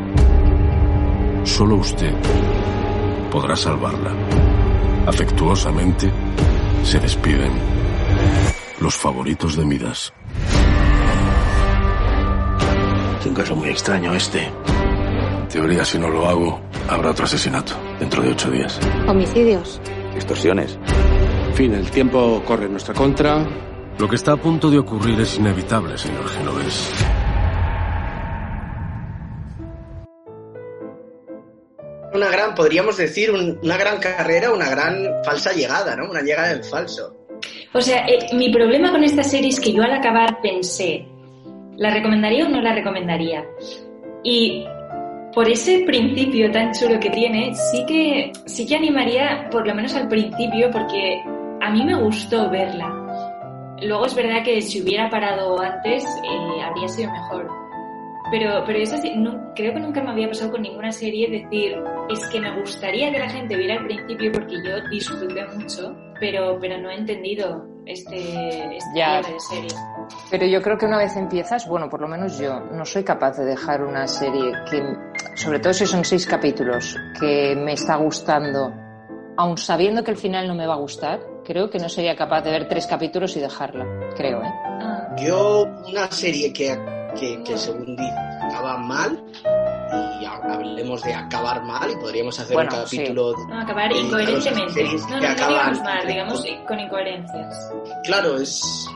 Speaker 6: Solo usted podrá salvarla. Afectuosamente se despiden los favoritos de Midas.
Speaker 7: Es un caso muy extraño este.
Speaker 6: En teoría, si no lo hago, habrá otro asesinato dentro de ocho días.
Speaker 5: Homicidios.
Speaker 7: Extorsiones. En fin, el tiempo corre en nuestra contra.
Speaker 6: Lo que está a punto de ocurrir es inevitable, señor Genovés.
Speaker 3: Una gran, podríamos decir, una gran carrera, una gran falsa llegada, ¿no? Una llegada del falso.
Speaker 2: O sea, eh, mi problema con esta serie es que yo al acabar pensé, ¿la recomendaría o no la recomendaría? Y por ese principio tan chulo que tiene, sí que, sí que animaría, por lo menos al principio, porque a mí me gustó verla. Luego es verdad que si hubiera parado antes, eh, habría sido mejor. Pero, pero es así, no, creo que nunca me había pasado con ninguna serie decir, es que me gustaría que la gente viera al principio porque yo disfruté mucho, pero, pero no he entendido este, este de serie.
Speaker 1: Pero yo creo que una vez empiezas, bueno, por lo menos yo, no soy capaz de dejar una serie que, sobre todo si son seis capítulos, que me está gustando, aun sabiendo que el final no me va a gustar, creo que no sería capaz de ver tres capítulos y dejarla, creo, ¿eh?
Speaker 3: Ah. Yo, una serie que, que, que según dice, acaba mal, y hablemos de acabar mal y podríamos hacer un capítulo
Speaker 2: no acabar incoherentemente. no, no, no digamos mal digamos con incoherencias.
Speaker 3: Claro es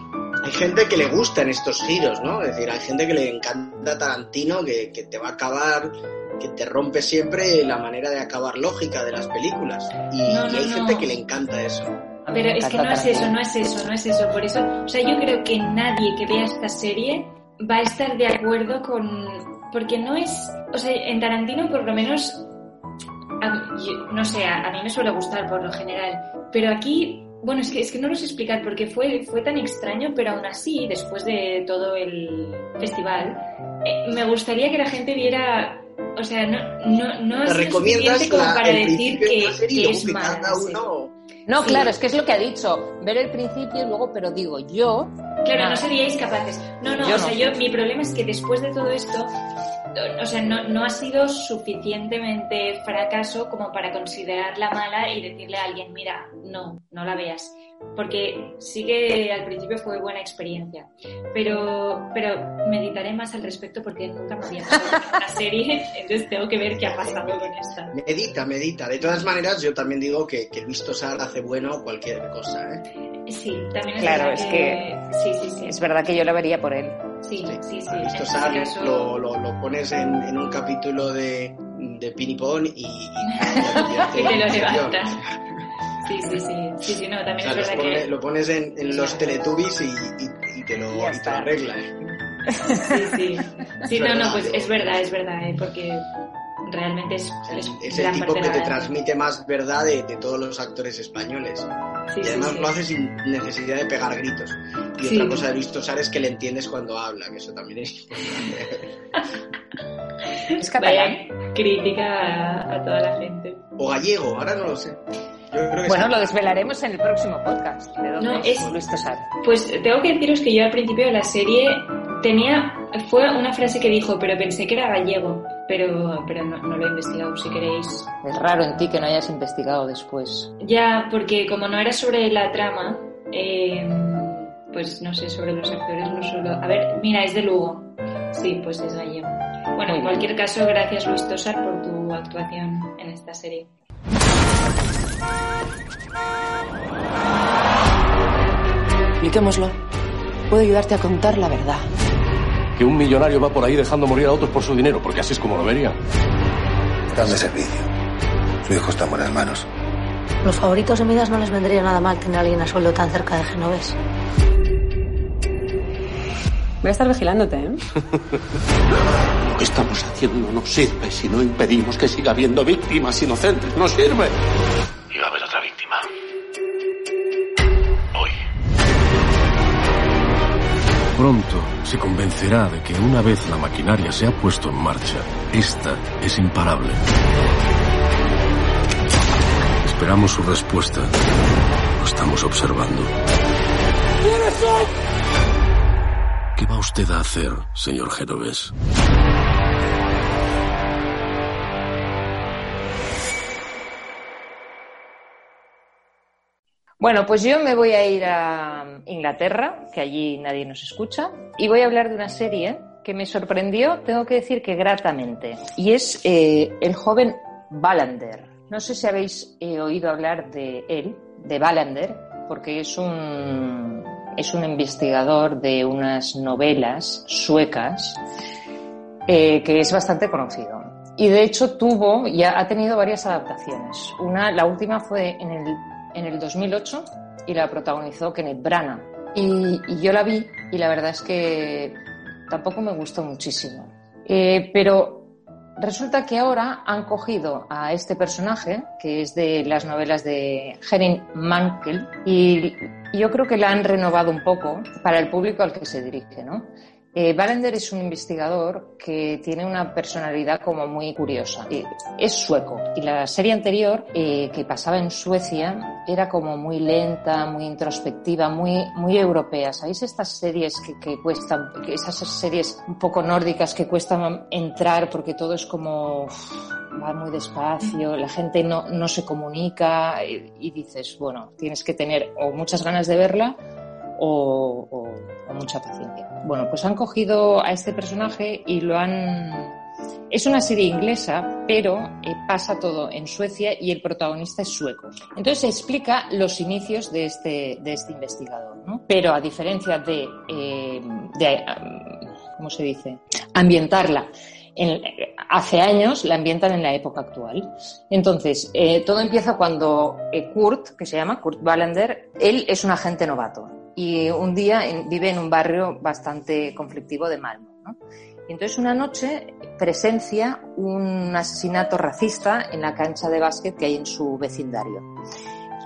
Speaker 3: hay gente que le gustan estos giros no es decir hay gente que le encanta Tarantino que, que te va a acabar que te rompe siempre la manera de acabar lógica de las películas. Y, hay gente que le encanta eso.
Speaker 2: Pero es que no es eso no es eso no es eso. Por eso o sea yo creo que nadie que vea esta serie va a estar de acuerdo con porque no es, o sea, en Tarantino por lo menos, no sé, a, mí me suele gustar por lo general, pero aquí bueno, es que, es que no lo sé explicar porque fue, fue tan extraño, pero aún así, después de todo el festival, eh, me gustaría que la gente viera o sea, no, no, no es suficiente como para decir que, es mala.
Speaker 1: No, claro, es que es lo que ha dicho. Ver el principio y luego, pero digo, yo.
Speaker 2: Claro, no seríais capaces. No, no, o sea, yo, mi problema es que después de todo esto, o sea, no, no ha sido suficientemente fracaso como para considerarla mala y decirle a alguien, mira, no, no la veas. Porque sí que al principio fue buena experiencia, pero, pero meditaré más al respecto porque nunca me había pasado *laughs* una serie, entonces tengo que ver qué ha pasado con esta.
Speaker 3: Medita, medita. De todas maneras, yo también digo que, que Luis Tosar hace bueno cualquier cosa, ¿eh?
Speaker 2: Sí, también es
Speaker 1: claro,
Speaker 2: verdad
Speaker 1: es que,
Speaker 2: Sí, sí, sí.
Speaker 1: Es verdad que yo la vería por él.
Speaker 2: Sí, sí, sí. Ese caso-
Speaker 3: lo, lo, lo pones en, en un capítulo de, de Pinipón y, y,
Speaker 2: y *laughs* te lo levantas. Sí, sí, sí. Sí, sí, no,
Speaker 3: O
Speaker 2: también
Speaker 3: sea,
Speaker 2: es verdad
Speaker 3: pone-
Speaker 2: que...
Speaker 3: lo pones en, en los Teletubbies y, y, y te lo, y te lo arregla.
Speaker 2: Sí, sí. Sí, no, no, pues es verdad, es verdad, ¿eh? porque realmente es, es,
Speaker 3: Es el tipo que te transmite más verdad de, de todos los actores españoles.
Speaker 2: Sí,
Speaker 3: y además
Speaker 2: sí.
Speaker 3: lo hace sin necesidad de pegar gritos. Y
Speaker 2: Sí.
Speaker 3: otra cosa de Luis Tosar es que le entiendes cuando habla, que eso también es importante.
Speaker 1: Es *laughs* catalán. *laughs*
Speaker 2: Vaya crítica a, a toda la gente.
Speaker 3: O gallego, ahora no lo sé.
Speaker 1: Bueno,
Speaker 3: sí.
Speaker 1: lo desvelaremos en el próximo podcast. ¿De dónde
Speaker 2: No,
Speaker 1: es, Luis Tosar?
Speaker 2: Pues tengo que deciros que yo al principio de la serie tenía, fue una frase que dijo, pero pensé que era gallego, pero, pero no, no lo he investigado, si queréis.
Speaker 1: Es raro en ti que no hayas investigado después.
Speaker 2: Ya, porque como no era sobre la trama, eh, pues no sé, sobre los actores no solo... A ver, mira, es de Lugo. Sí, pues es gallego. Bueno, en cualquier caso, gracias Luis Tosar por tu actuación en esta serie.
Speaker 5: Expliquémoslo. Puedo ayudarte a contar la verdad.
Speaker 7: Que un millonario va por ahí dejando morir a otros por su dinero, porque así es como lo vería.
Speaker 8: Dame servicio. Su hijo está en buenas manos.
Speaker 9: Los favoritos de Midas no les vendría nada mal tener a alguien a sueldo tan cerca de Genovés.
Speaker 10: Voy a estar vigilándote, ¿eh? *laughs*
Speaker 7: Lo que estamos haciendo no sirve si no impedimos que siga habiendo víctimas inocentes. No sirve. Va a haber otra víctima. Hoy.
Speaker 6: Pronto se convencerá de que una vez la maquinaria se ha puesto en marcha, esta es imparable. Esperamos su respuesta. Lo estamos observando. ¿Qué va usted a hacer, señor Genovés?
Speaker 1: Bueno, pues yo me voy a ir a Inglaterra, que allí nadie nos escucha, y voy a hablar de una serie que me sorprendió, tengo que decir que gratamente, y es eh, el joven Ballander. No sé si habéis eh, oído hablar de él, de Ballander, porque es un, es un investigador de unas novelas suecas eh, que es bastante conocido. Y de hecho tuvo, ya ha tenido varias adaptaciones. Una, la última fue en el, en el 2008 y la protagonizó Kenneth Branagh. Y, yo la vi y la verdad es que tampoco me gustó muchísimo. Eh, pero resulta que ahora han cogido a este personaje, que es de las novelas de Henning Mankell, y yo creo que la han renovado un poco para el público al que se dirige, ¿no? Eh, Ballender es un investigador que tiene una personalidad como muy curiosa. Eh, es sueco y la serie anterior eh, que pasaba en Suecia era como muy lenta, muy introspectiva, muy, muy europea. ¿Sabéis estas series que, que cuestan, esas series un poco nórdicas que cuestan entrar porque todo es como va muy despacio, la gente no, no se comunica y, y dices, bueno, tienes que tener o muchas ganas de verla o, o, o, mucha paciencia. Bueno, pues han cogido a este personaje y lo han... Es una serie inglesa, pero eh, pasa todo en Suecia y el protagonista es sueco. Entonces se explica los inicios de este, de este investigador, ¿no? Pero a diferencia de, eh, de ¿cómo se dice? Ambientarla en, hace años la ambientan en la época actual. Entonces, eh, todo empieza cuando Kurt, que se llama Kurt Wallander, él es un agente novato y un día vive en un barrio bastante conflictivo de Malmo. ¿no? Y entonces una noche presencia un asesinato racista en la cancha de básquet que hay en su vecindario.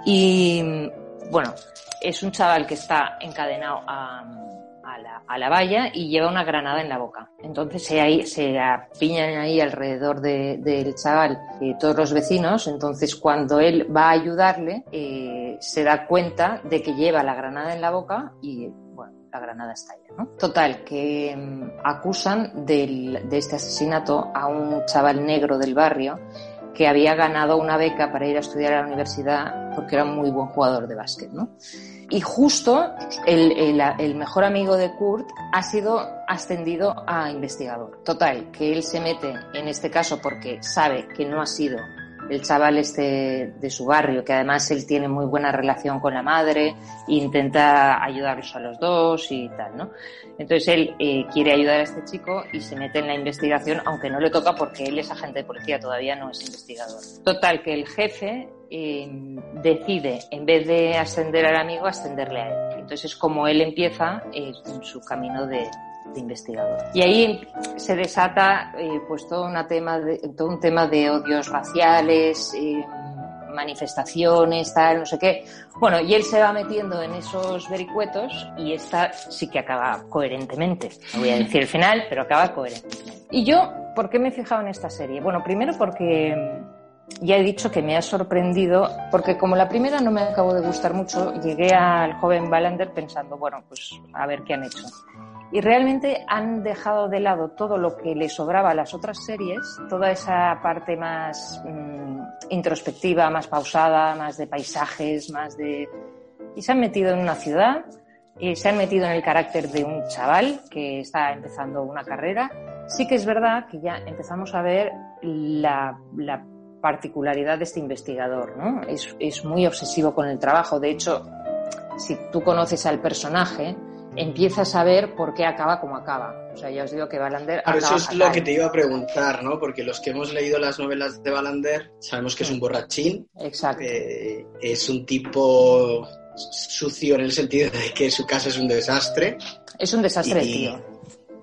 Speaker 1: Y bueno, es un chaval que está encadenado a, a la, valla y lleva una granada en la boca. Entonces se, ahí, se apiñan ahí alrededor del chaval eh, todos los vecinos. Entonces cuando él va a ayudarle, eh, se da cuenta de que lleva la granada en la boca y bueno, la granada estalla. ¿no? Total, que mm, acusan de este asesinato a un chaval negro del barrio que había ganado una beca para ir a estudiar a la universidad porque era un muy buen jugador de básquet. ¿no? Y justo el, mejor amigo de Kurt ha sido ascendido a investigador. Total, que él se mete en este caso porque sabe que no ha sido el chaval este de su barrio, que además él tiene muy buena relación con la madre, intenta ayudarlos a los dos y tal, ¿no? Entonces él eh, quiere ayudar a este chico y se mete en la investigación, aunque no le toca porque él es agente de policía, todavía no es investigador. Total, que el jefe decide, en vez de ascender al amigo, ascenderle a él. Entonces es como él empieza eh, en su camino de, de investigador. Y ahí se desata eh, pues todo, una tema de, todo un tema de odios raciales, eh, manifestaciones, tal, no sé qué. Bueno, y él se va metiendo en esos vericuetos y esta sí que acaba coherentemente. No voy a decir el final, pero acaba coherentemente. Y yo, ¿por qué me he fijado en esta serie? Bueno, primero porque ya he dicho que me ha sorprendido, porque como la primera no me acabó de gustar mucho, llegué al joven Ballander pensando, bueno, pues a ver qué han hecho y realmente han dejado de lado todo lo que le sobraba a las otras series, toda esa parte más mm, introspectiva, más pausada, más de paisajes, más de... Y se han metido en una ciudad, y se han metido en el carácter de un chaval que está empezando una carrera. Sí que es verdad que ya empezamos a ver la, la particularidad de este investigador, ¿no? Es, es muy obsesivo con el trabajo. De hecho, si tú conoces al personaje, empiezas a ver por qué acaba como acaba. O sea, ya os digo que Balander.
Speaker 3: Pero eso es lo que te iba a preguntar, ¿no? Porque los que hemos leído las novelas de Balander sabemos que es un borrachín.
Speaker 1: Exacto.
Speaker 3: Eh, es un tipo sucio en el sentido de que su casa es un desastre.
Speaker 1: Es un desastre de tío.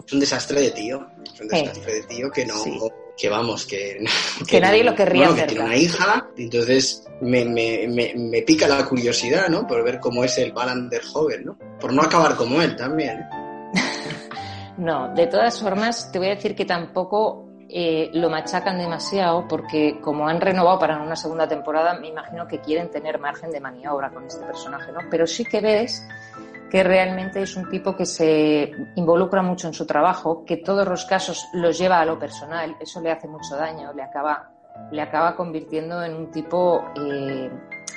Speaker 3: Es un desastre de tío. Es un desastre de tío que no que vamos, que,
Speaker 1: que, nadie lo querría
Speaker 3: bueno, que tiene una hija, entonces me, me, me, pica la curiosidad, ¿no? Por ver cómo es el Balander joven, ¿no? Por no acabar como él también. *laughs*
Speaker 1: no, de todas formas, te voy a decir que tampoco eh, lo machacan demasiado porque como han renovado para una segunda temporada, me imagino que quieren tener margen de maniobra con este personaje, ¿no? Pero sí que ves que realmente es un tipo que se involucra mucho en su trabajo, que todos los casos los lleva a lo personal, eso le hace mucho daño, le acaba, le acaba convirtiendo en un tipo eh,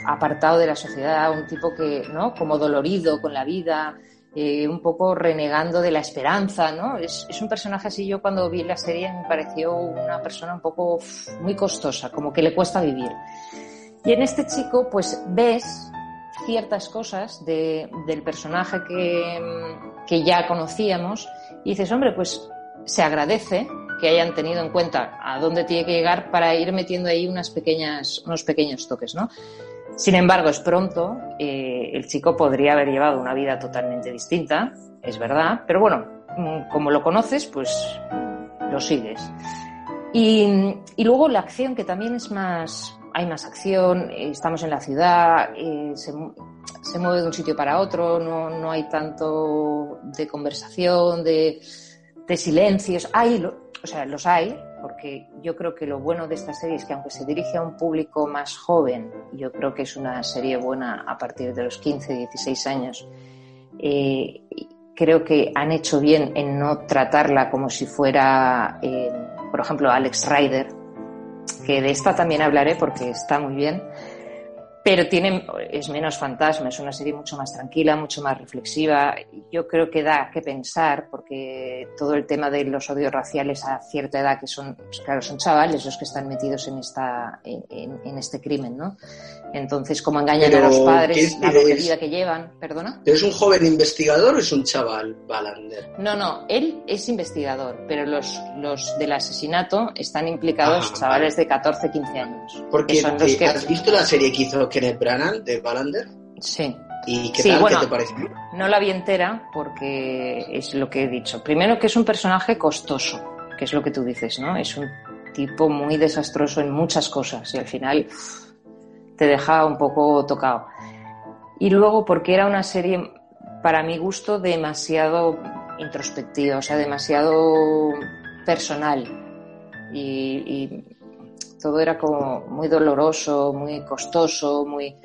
Speaker 1: apartado de la sociedad, un tipo que, ¿no? Como dolorido con la vida, eh, un poco renegando de la esperanza, ¿no? Es, es, un personaje así, yo cuando vi la serie me pareció una persona un poco muy costosa, como que le cuesta vivir. Y en este chico, pues ves ciertas cosas del personaje que, ya conocíamos y dices, hombre, pues se agradece que hayan tenido en cuenta a dónde tiene que llegar para ir metiendo ahí pequeñas, unos pequeños toques, ¿no? Sin embargo, es pronto, eh, el chico podría haber llevado una vida totalmente distinta, es verdad, pero bueno, mm, como lo conoces, pues lo sigues. Y, y luego la acción, que también es más, hay más acción, eh, estamos en la ciudad, eh, se, mueve de un sitio para otro, no, hay tanto de conversación, de, silencios. Hay, o sea, los hay, porque yo creo que lo bueno de esta serie es que aunque se dirige a un público más joven, yo creo que es una serie buena a partir de los 15, 16 años, eh, creo que han hecho bien en no tratarla como si fuera, por ejemplo, Alex Rider, que de esta también hablaré porque está muy bien, pero tiene, es menos fantasma, es una serie mucho más tranquila, mucho más reflexiva. Yo creo que da que pensar, porque todo el tema de los odios raciales a cierta edad, que son, pues claro, son chavales los que están metidos en, esta, en, este crimen, ¿no? Entonces, cómo engañan a los padres, la vida que llevan, perdona.
Speaker 3: ¿Es un joven investigador o es un chaval, Balander?
Speaker 1: No, no, él es investigador, pero los, los del asesinato están implicados chavales de 14, 15 años.
Speaker 3: Porque ¿has visto la serie que hizo Kenneth Branagh de Balander?
Speaker 1: Sí.
Speaker 3: ¿Y qué tal? ¿Qué te pareció?
Speaker 1: No la vi entera porque es lo que he dicho. Primero que es un personaje costoso, que es lo que tú dices, ¿no? Es un tipo muy desastroso en muchas cosas y al final te deja un poco tocado. y luego porque era una serie, para mi gusto, demasiado introspectiva, o sea, demasiado personal. Y, todo era como muy doloroso, muy costoso, muy...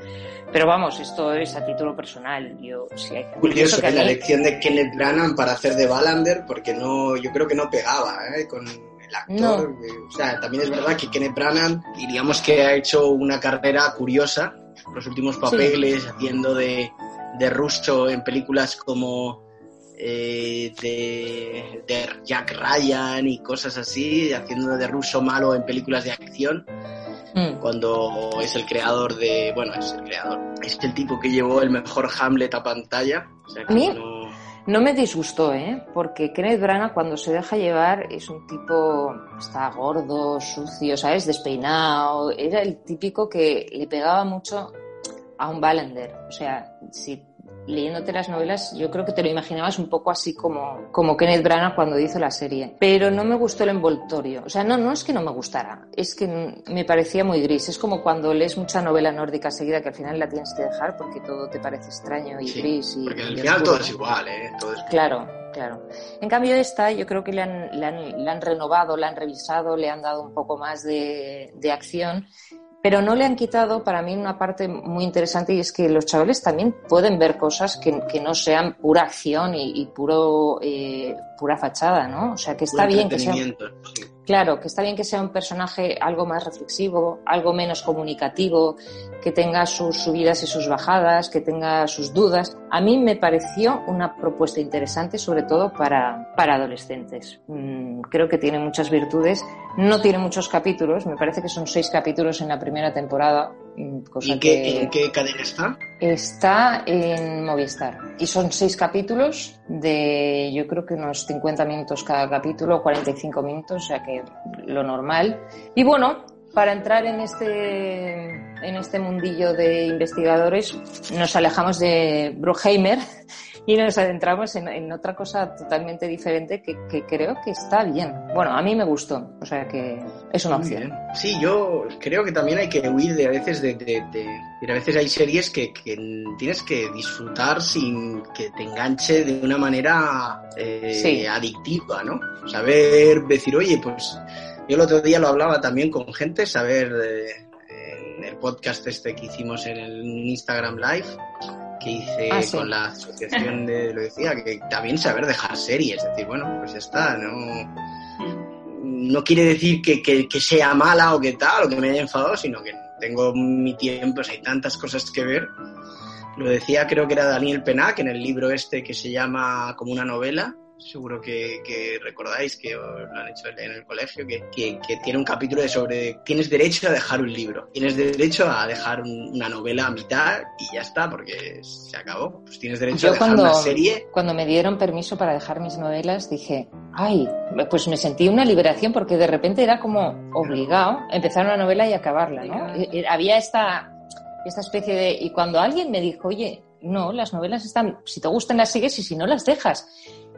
Speaker 1: Pero vamos, esto es a título personal. Yo, sí, hay
Speaker 3: Curioso que, la elección de Kenneth Branagh para hacer de Ballander, porque no, yo creo que no pegaba ¿eh? con el actor. O sea, también es verdad que Kenneth Branagh, diríamos que ha hecho una carrera curiosa, los últimos papeles, haciendo de, de Russo en películas como eh, de, Jack Ryan y cosas así, haciendo de ruso malo en películas de acción, mm. cuando es el creador de, bueno, es el creador, es el tipo que llevó el mejor Hamlet a pantalla.
Speaker 1: a mí no... me disgustó, ¿eh? porque Kenneth Branagh cuando se deja llevar es un tipo, está gordo, sucio, ¿sabes? Despeinado, era el típico que le pegaba mucho a un Ballender, o sea, si leyéndote las novelas, yo creo que te lo imaginabas un poco así como, como Kenneth Branagh cuando hizo la serie. Pero no me gustó el envoltorio. O sea, no, no es que no me gustara, es que me parecía muy gris. Es como cuando lees mucha novela nórdica seguida que al final la tienes que dejar porque todo te parece extraño y gris. Y,
Speaker 3: porque al final todo es igual, ¿eh? Todo es...
Speaker 1: Claro, claro. En cambio esta yo creo que le han, le han, le han renovado, le han revisado, le han dado un poco más de, de acción pero no le han quitado para mí una parte muy interesante y es que los chavales también pueden ver cosas que, que no sean pura acción y, puro eh, pura fachada, ¿no? O sea, que está bien que sea Claro, que está bien que sea un personaje algo más reflexivo, algo menos comunicativo, que tenga sus subidas y sus bajadas, que tenga sus dudas. A mí me pareció una propuesta interesante, sobre todo para, para adolescentes. Mm, creo que tiene muchas virtudes. No tiene muchos capítulos, me parece que son seis capítulos en la primera temporada.
Speaker 3: ¿Y qué, en qué cadena está?
Speaker 1: Está en Movistar. Y son seis capítulos de, yo creo que unos 50 minutos cada capítulo, 45 minutos, o sea que lo normal. Y bueno, para entrar en este, en este mundillo de investigadores, nos alejamos de Bruheimer y nos adentramos en, otra cosa totalmente diferente que, creo que está bien. Bueno, a mí me gustó, o sea que es una opción.
Speaker 3: Sí, yo creo que también hay que huir de a veces de... de, a veces hay series que, tienes que disfrutar sin que te enganche de una manera eh, adictiva, ¿no? Saber decir, oye, pues yo el otro día lo hablaba también con gente, saber eh, en el podcast este que hicimos en el Instagram Live, que hice ah, con la asociación de, lo decía, que también saber dejar series, es decir, bueno, pues ya está, no, no quiere decir que, que, sea mala o que tal, o que me haya enfadado, sino que tengo mi tiempo, hay tantas cosas que ver. Lo decía, creo que era Daniel Penac en el libro este que se llama como una novela, seguro que, recordáis que lo han hecho en el colegio, que, tiene un capítulo de sobre tienes derecho a dejar un libro, tienes derecho a dejar una novela a mitad y ya está, porque se acabó. Pues tienes derecho a dejar
Speaker 1: cuando,
Speaker 3: una serie.
Speaker 1: Cuando me dieron permiso para dejar mis novelas, dije, ay, pues me sentí una liberación porque de repente era como obligado empezar una novela y acabarla, ¿no? Había esta, esta especie de... Y cuando alguien me dijo, oye, no, las novelas están, si te gustan las sigues y si no las dejas.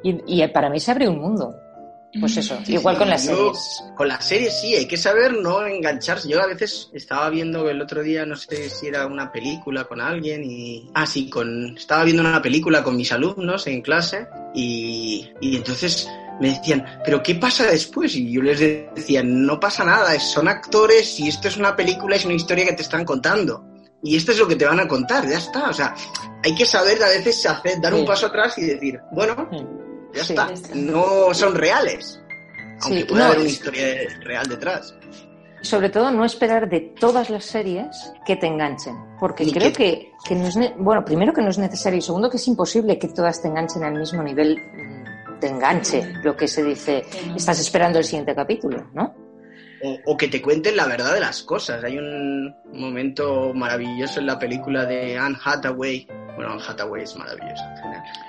Speaker 1: Y, para mí se abre un mundo. Pues eso, igual con las series.
Speaker 3: Con las series sí, hay que saber no engancharse. Yo a veces estaba viendo el otro día, no sé si era una película con alguien y... Ah, sí, con... estaba viendo una película con mis alumnos en clase y, y entonces me decían, pero ¿qué pasa después? Y yo les decía, no pasa nada, son actores y esto es una película, es una historia que te están contando. Y esto es lo que te van a contar, ya está. O sea, hay que saber a veces hacer, dar un paso atrás y decir, bueno, ya está. No son reales. Aunque pueda haber una historia real detrás.
Speaker 1: Sobre todo no esperar de todas las series que te enganchen. Porque creo que, que, no es. Bueno, primero que no es necesario y segundo que es imposible que todas te enganchen al mismo nivel mm, de enganche. Lo que se dice, estás esperando el siguiente capítulo, ¿no?
Speaker 3: O, que te cuenten la verdad de las cosas. Hay un momento maravilloso en la película de Anne Hathaway. Bueno, Anne Hathaway es maravillosa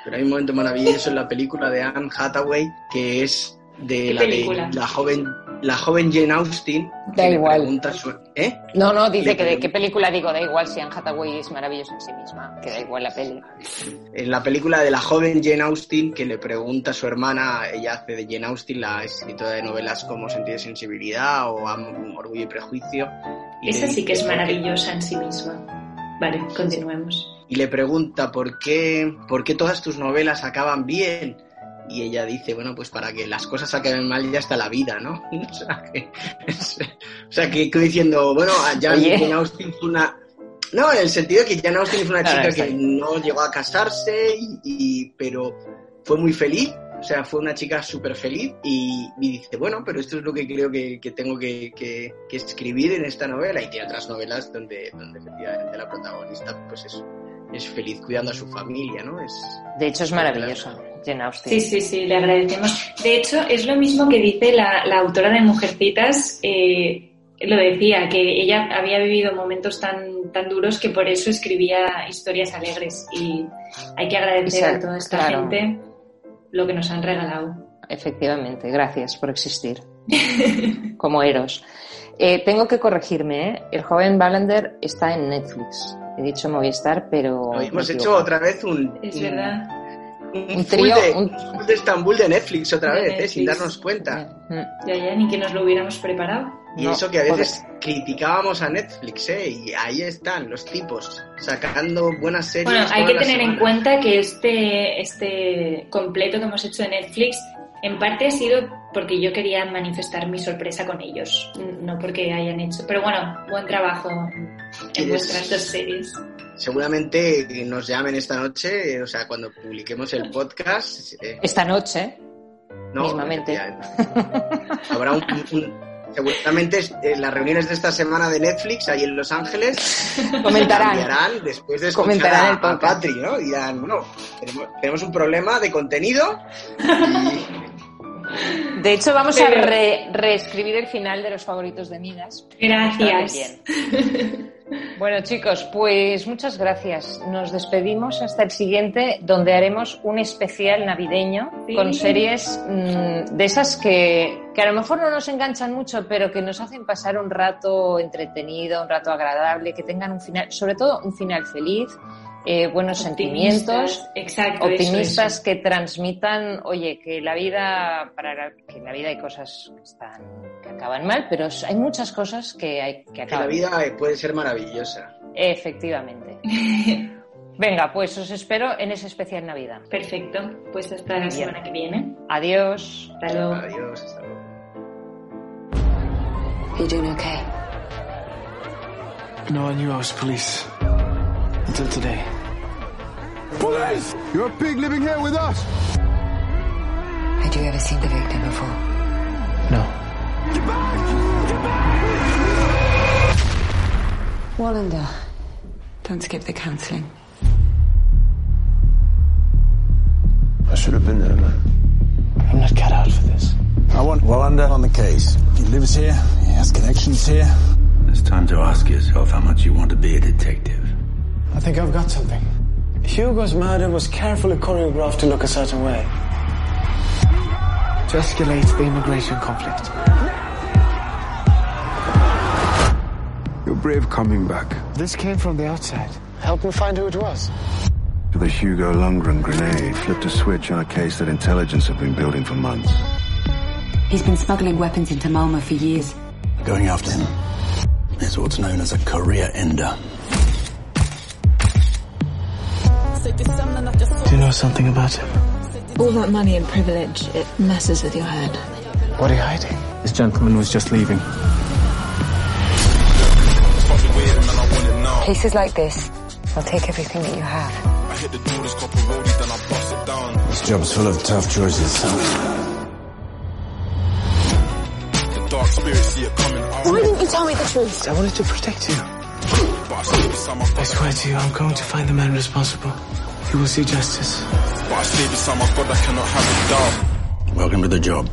Speaker 3: Pero hay un momento maravilloso en la película de Anne Hathaway que es de la, de la joven la joven Jane Austen.
Speaker 1: Da igual.
Speaker 3: ¿eh?
Speaker 1: No, no, dice que de qué película digo, da igual si Anne Hathaway es maravillosa en sí misma, que da igual la peli.
Speaker 3: En la película de la joven Jane Austen, que le pregunta a su hermana, ella hace de Jane Austen, la escritora de novelas como Sentido de Sensibilidad o Orgullo y Prejuicio.
Speaker 2: Esa sí que es maravillosa en sí misma. Vale, continuemos.
Speaker 3: Y le pregunta por qué, por qué todas tus novelas acaban bien. Y ella dice, bueno, pues para que las cosas acaben mal ya está la vida, ¿no? *laughs* O sea, que, o sea, que, que diciendo, bueno, ya Jane Austen fue una... No, en el sentido de que Jane Austen fue una chica que no llegó a casarse, y, y, pero fue muy feliz o sea, fue una chica súper feliz y, y, dice, bueno, pero esto es lo que creo que, que tengo que, que, que, escribir en esta novela. Y tiene otras novelas donde, donde efectivamente la protagonista pues es, es feliz cuidando a su familia, ¿no? Es,
Speaker 1: de hecho, es maravilloso, Jane Austen.
Speaker 2: Sí, sí, sí, le agradecemos. De hecho, es lo mismo que dice la, la autora de Mujercitas. Eh, lo decía, que ella había vivido momentos tan, tan duros que por eso escribía historias alegres. Y hay que agradecer Exacto, a toda esta claro. gente lo que nos han regalado.
Speaker 1: Efectivamente, gracias por existir. *laughs* Como Eros. Eh, tengo que corregirme, ¿eh? El joven Ballander está en Netflix. He dicho Movistar, pero.
Speaker 3: No, hemos hecho otra vez un.
Speaker 2: Es verdad.
Speaker 3: Un, un trío, un... full de Estambul de Netflix otra de vez, Netflix. ¿eh? sin darnos cuenta.
Speaker 2: Ya, ya, ni que nos lo hubiéramos preparado.
Speaker 3: Y no, eso que a veces joder. criticábamos a Netflix, ¿eh? Y ahí están los tipos, sacando buenas series.
Speaker 2: Bueno, hay que tener en cuenta que este, este completo que hemos hecho de Netflix, en parte ha sido porque yo quería manifestar mi sorpresa con ellos, no porque hayan hecho. Pero bueno, buen trabajo en vuestras dos series.
Speaker 3: Seguramente nos llamen esta noche, o sea, cuando publiquemos el podcast.
Speaker 1: Eh, esta noche. No, mismamente.
Speaker 3: Habrá un, un seguramente en las reuniones de esta semana de Netflix ahí en Los Ángeles *laughs*
Speaker 1: comentarán
Speaker 3: después de escuchar
Speaker 1: comentarán
Speaker 3: a, a Patri, ¿no? Y dirán, bueno, tenemos, tenemos un problema de contenido y... *laughs*
Speaker 1: De hecho, vamos Pero... a re reescribir el final de los favoritos de Midas.
Speaker 2: Gracias. *laughs*
Speaker 1: Bueno, chicos, pues muchas gracias. Nos despedimos hasta el siguiente, donde haremos un especial navideño sí. con series mmm, de esas que, que, a lo mejor no nos enganchan mucho, pero que nos hacen pasar un rato entretenido, un rato agradable, que tengan un final, sobre todo un final feliz. Eh, buenos optimistas, sentimientos,
Speaker 2: exacto,
Speaker 1: optimistas
Speaker 2: eso, eso.
Speaker 1: que transmitan, oye, que la vida, para la, que en la vida hay cosas que están, que acaban mal, pero hay muchas cosas que hay que acaban.
Speaker 3: Que la vida puede ser maravillosa.
Speaker 1: Efectivamente. *laughs* Venga, pues os espero en ese especial Navidad.
Speaker 2: Perfecto, pues hasta la Bien. semana que viene.
Speaker 1: Adiós.
Speaker 2: Hasta luego.
Speaker 3: Adiós, hasta luego.
Speaker 5: You doing okay?
Speaker 11: No, I knew I was police. Until today.
Speaker 12: Police! You're a pig living here with us!
Speaker 5: Had you ever seen the victim before?
Speaker 11: No.
Speaker 12: Get back! Get back!
Speaker 5: Wallander, don't skip the counselling.
Speaker 11: I should have been there, man. I'm not cut out for this.
Speaker 12: I want Wallander on the case. He lives here, he has connections here.
Speaker 13: It's time to ask yourself how much you want to be a detective.
Speaker 11: I think I've got something. Hugo's murder was carefully choreographed to look a certain way. To escalate the immigration conflict.
Speaker 12: You're brave coming back.
Speaker 11: This came from the outside. Help me find who it was.
Speaker 12: The Hugo Lundgren grenade flipped a switch on a case that intelligence had been building for months.
Speaker 5: He's been smuggling weapons into Malmo for years.
Speaker 13: Going after him is what's known as a career ender.
Speaker 11: Do you know something about him?
Speaker 14: All that money and privilege, it messes with your head.
Speaker 11: What are you hiding? This gentleman was just leaving.
Speaker 5: Cases like this, they'll take everything that you have.
Speaker 12: This job's full of tough choices.
Speaker 14: Why didn't you tell me the truth?
Speaker 11: I wanted to protect you. I swear to you, I'm going to find the man responsible. You will see justice. But
Speaker 13: I sleep inside my God, that cannot have a doubt. Welcome to the job.